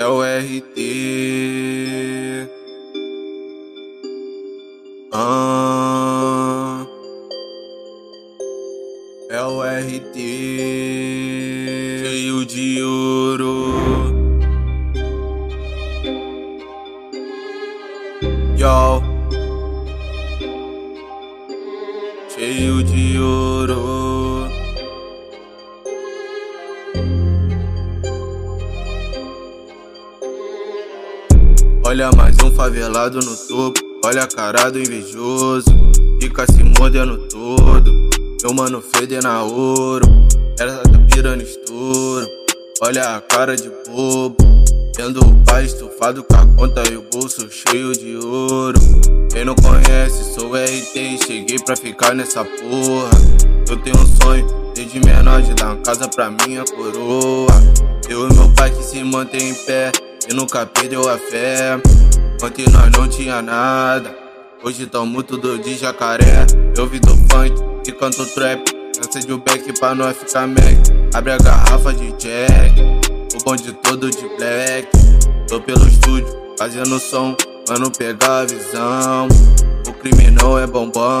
é o RT. Ah, é o RT cheio de ouro. Yo, cheio de ouro. Olha mais um favelado no topo. Olha a cara do invejoso. Fica se mordendo todo. Meu mano fede na ouro. Ela tá virando estouro. Olha a cara de bobo. Tendo o pai estufado com a conta e o bolso cheio de ouro. Quem não conhece, sou RT e cheguei pra ficar nessa porra. Eu tenho um sonho, desde menor, de dar uma casa pra minha coroa. Eu e meu pai que se mantém em pé e nunca perdeu a fé. Ontem nós não tinha nada, hoje tamo tudo de jacaré. Eu vi do funk e canto trap, acende o back pra nós ficar mac. Abre a garrafa de jack, o bonde todo de black. Tô pelo estúdio, fazendo som, mano pegar a visão. O crime não é bombom,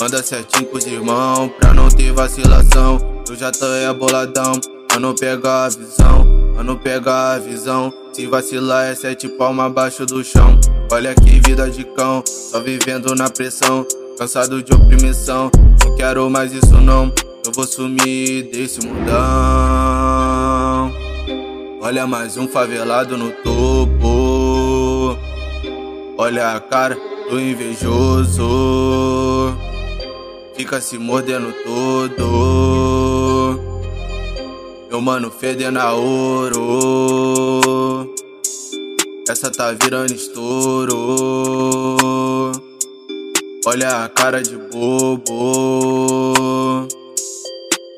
anda certinho com os irmãos, pra não ter vacilação. Eu já tô é boladão, mano pegar a visão. Mano, pega a visão. Se vacilar é sete palmas abaixo do chão. Olha que vida de cão, só vivendo na pressão. Cansado de opressão, não quero mais isso não. Eu vou sumir desse mundão. Olha mais um favelado no topo. Olha a cara do invejoso. Fica se mordendo todo. Meu mano fedendo a ouro. Essa tá virando estouro. Olha a cara de bobo.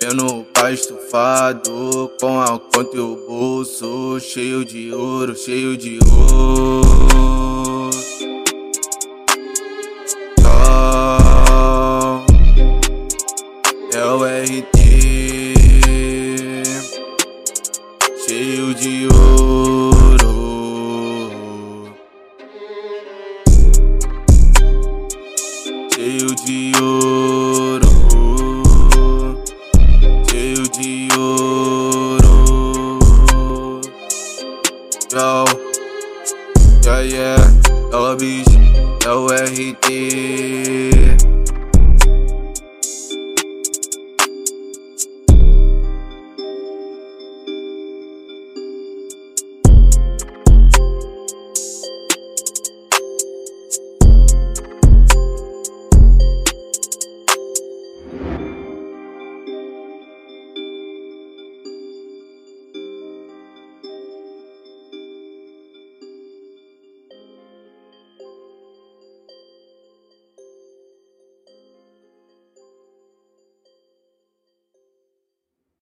Vendo o pai estufado com a conta e o bolso cheio de ouro, cheio de ouro. Sol é o RT de ouro. Cheio de ouro. Cheio de ouro. Yo, yeah, yeah, o bicho, é o RT.